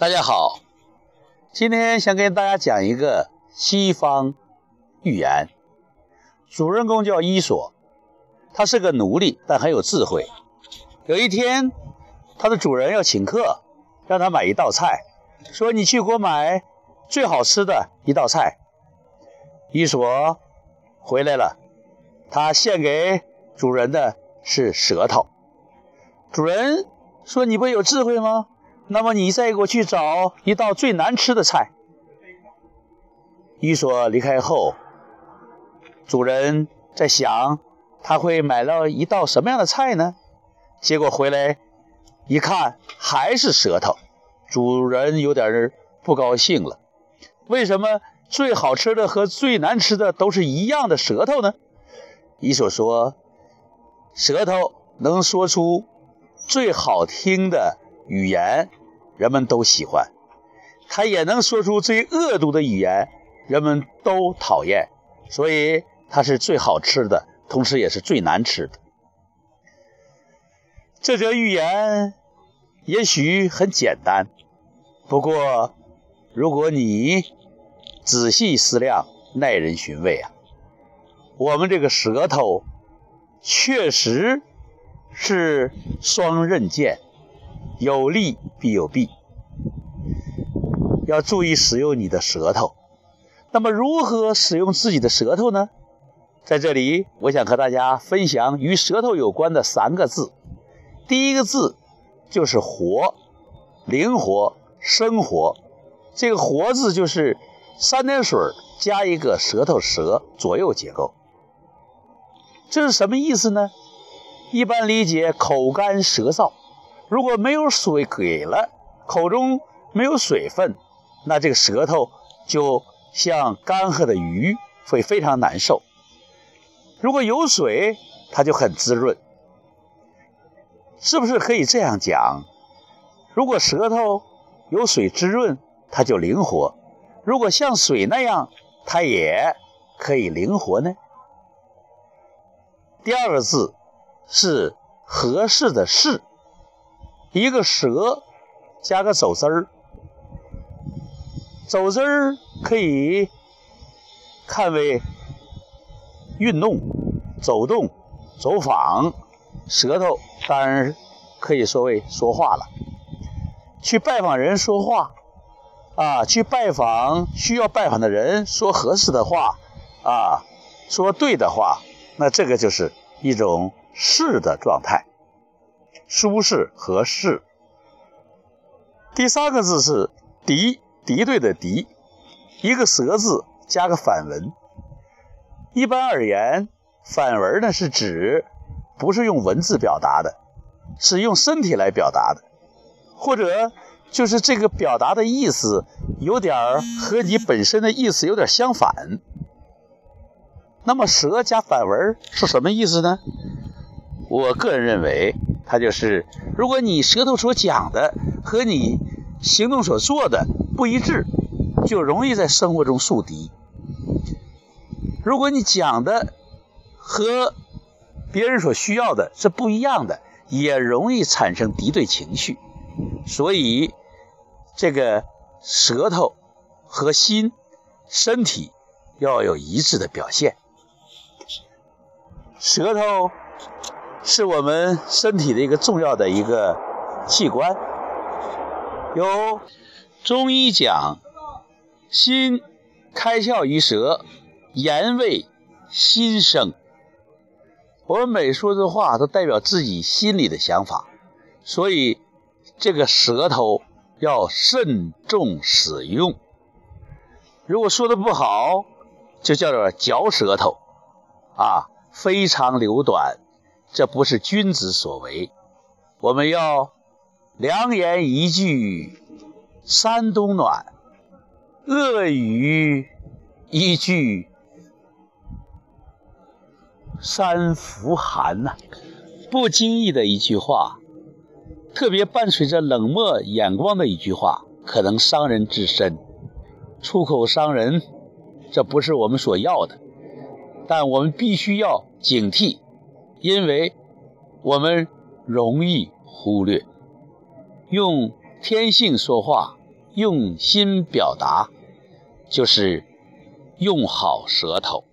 大家好，今天想跟大家讲一个西方寓言。主人公叫伊索，他是个奴隶，但很有智慧。有一天，他的主人要请客，让他买一道菜，说：“你去给我买最好吃的一道菜。”伊索回来了，他献给主人的是舌头。主人说：“你不有智慧吗？那么你再给我去找一道最难吃的菜。”伊索离开后，主人在想他会买到一道什么样的菜呢？结果回来一看，还是舌头。主人有点不高兴了。为什么最好吃的和最难吃的都是一样的舌头呢？伊索说：“舌头能说出。”最好听的语言，人们都喜欢；他也能说出最恶毒的语言，人们都讨厌。所以，它是最好吃的，同时也是最难吃的。这则寓言也许很简单，不过，如果你仔细思量，耐人寻味啊！我们这个舌头，确实。是双刃剑，有利必有弊，要注意使用你的舌头。那么，如何使用自己的舌头呢？在这里，我想和大家分享与舌头有关的三个字。第一个字就是“活”，灵活、生活。这个“活”字就是三点水加一个舌头“舌”左右结构。这是什么意思呢？一般理解口干舌燥，如果没有水给了，口中没有水分，那这个舌头就像干涸的鱼，会非常难受。如果有水，它就很滋润，是不是可以这样讲？如果舌头有水滋润，它就灵活；如果像水那样，它也可以灵活呢？第二个字。是合适的“适”，一个舌加个走字儿，走字儿可以看为运动、走动、走访；舌头当然可以说为说话了。去拜访人说话啊，去拜访需要拜访的人说合适的话啊，说对的话，那这个就是一种。是的状态，舒适合适。第三个字是敌，敌对的敌，一个舌字加个反文。一般而言，反文呢是指不是用文字表达的，是用身体来表达的，或者就是这个表达的意思有点和你本身的意思有点相反。那么舌加反文是什么意思呢？我个人认为，它就是：如果你舌头所讲的和你行动所做的不一致，就容易在生活中树敌；如果你讲的和别人所需要的是不一样的，也容易产生敌对情绪。所以，这个舌头和心、身体要有一致的表现。舌头。是我们身体的一个重要的一个器官。有中医讲，心开窍于舌，言为心声。我们每说的话都代表自己心里的想法，所以这个舌头要慎重使用。如果说的不好，就叫做嚼舌头，啊，非常流短。这不是君子所为，我们要良言一句三冬暖，恶语一句三伏寒呐。不经意的一句话，特别伴随着冷漠眼光的一句话，可能伤人至深，出口伤人，这不是我们所要的，但我们必须要警惕。因为我们容易忽略，用天性说话用心表达，就是用好舌头。